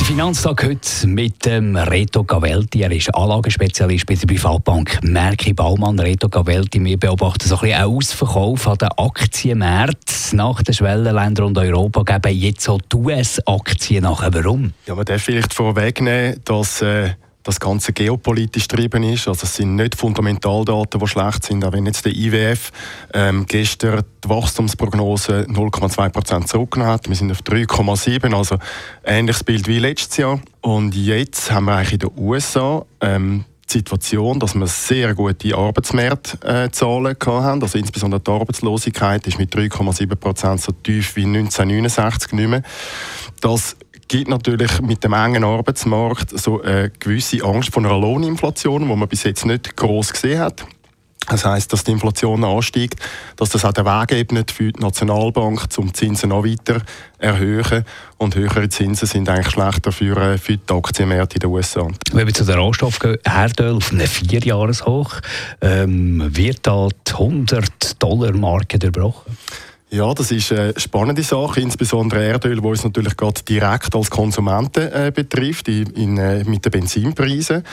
der Finanztag heute mit dem Reto Gavelti. Er ist Anlagenspezialist bei der Privatbank Merki Baumann. Reto Gavelti, wir beobachten so ein bisschen einen Ausverkauf an den Aktienmärkten nach den Schwellenländern und Europa. Geben jetzt so die US-Aktien nachher. Warum? Ja, man darf vielleicht vorwegnehmen, dass... Äh das Ganze geopolitisch getrieben ist. Also es sind nicht Fundamentaldaten, die schlecht sind. Auch wenn jetzt der IWF ähm, gestern die Wachstumsprognose 0,2% zurückgenommen hat. Wir sind auf 3,7, also ähnliches Bild wie letztes Jahr. Und jetzt haben wir eigentlich in den USA ähm, die Situation, dass wir sehr gute Arbeitsmarktzahlen äh, haben. Also insbesondere die Arbeitslosigkeit ist mit 3,7% so tief wie 1969 nicht mehr. Das gibt natürlich mit dem engen Arbeitsmarkt so eine gewisse Angst vor einer Lohninflation, die man bis jetzt nicht groß gesehen hat. Das heißt, dass die Inflation ansteigt, dass das auch der Weg ebnet für die Nationalbank, um die Zinsen noch weiter erhöhen. Und höhere Zinsen sind eigentlich schlechter für, äh, für die Aktienmärkte in den USA. Wenn wir zu den Rohstoffen gehen, Erdöl auf einem Vierjahreshoch, ähm, wird da die 100-Dollar-Marke durchbrochen? Ja, das ist eine spannende Sache, insbesondere Erdöl, das uns natürlich gerade direkt als Konsumenten äh, betrifft, in, in, äh, mit den Benzinpreisen.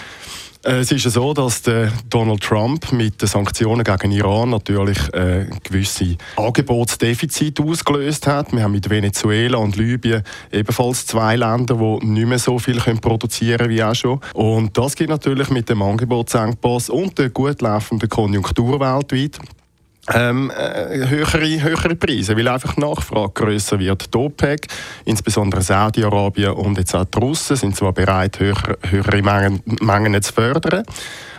Äh, es ist ja so, dass Donald Trump mit den Sanktionen gegen Iran natürlich äh, gewisse Angebotsdefizite ausgelöst hat. Wir haben mit Venezuela und Libyen ebenfalls zwei Länder, die nicht mehr so viel produzieren können wie auch schon. Und das geht natürlich mit dem Angebotsengpass und der gut laufenden Konjunktur weltweit ähm, äh, höhere, höhere Preise, weil einfach die Nachfrage grösser wird. Die OPEC, insbesondere Saudi-Arabien und jetzt auch die Russen, sind zwar bereit, höhere, höhere Mengen, Mengen zu fördern,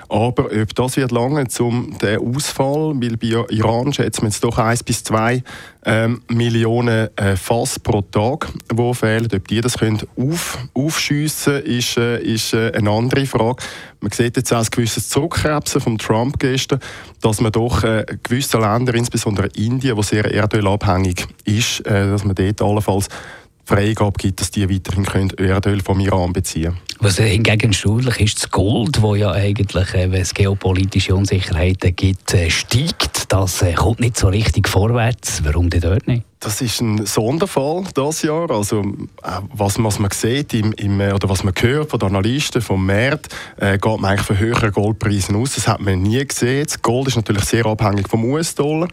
aber ob das wird lange zum den Ausfall, weil bei Iran schätzen wir jetzt doch 1 bis 2 ähm, Millionen äh, Fass pro Tag, wo fehlen. Ob die das können auf, aufschiessen, ist, äh, ist äh, eine andere Frage. Man sieht jetzt auch ein gewisses Zurückkrebsen von Trump gestern, dass man doch äh, gewisse Länder, insbesondere Indien, wo sehr erdölabhängig ist, äh, dass man dort allenfalls Freigabe gibt, dass die weiterhin können Erdöl vom Iran beziehen können. Was hingegen schuldig ist, das Gold, wo ja eigentlich, äh, wenn es geopolitische Unsicherheiten gibt, äh, steigt, das äh, kommt nicht so richtig vorwärts. Warum denn dort nicht? Das ist ein Sonderfall das Jahr. Also was, was man sieht im, im, oder was man hört von den Analysten vom Markt, äh, geht man eigentlich von höheren Goldpreisen aus. Das hat man nie gesehen. Das Gold ist natürlich sehr abhängig vom US-Dollar.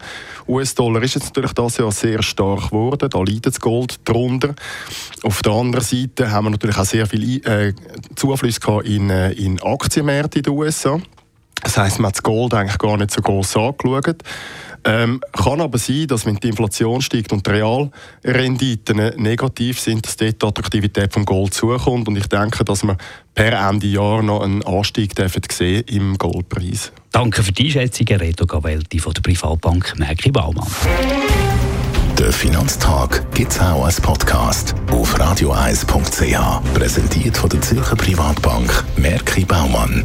US-Dollar ist jetzt natürlich das Jahr sehr stark geworden. Da leidet das Gold drunter. Auf der anderen Seite haben wir natürlich auch sehr viel äh, Zufluss in, äh, in Aktienmärkte in den USA. Das heisst, man hat das Gold eigentlich gar nicht so groß angeschaut. Ähm, kann aber sein, dass wenn die Inflation steigt und die Realrenditen negativ sind, dass dort die Attraktivität vom Gold zukommt. Und ich denke, dass wir per Ende Jahr noch einen Anstieg dürfen sehen im Goldpreis. Danke für die Einschätzung, Reto Gavelti von der Privatbank Merki Baumann. Der Finanztag gibt es auch als Podcast auf radioeis.ch. Präsentiert von der Zürcher Privatbank Merki Baumann.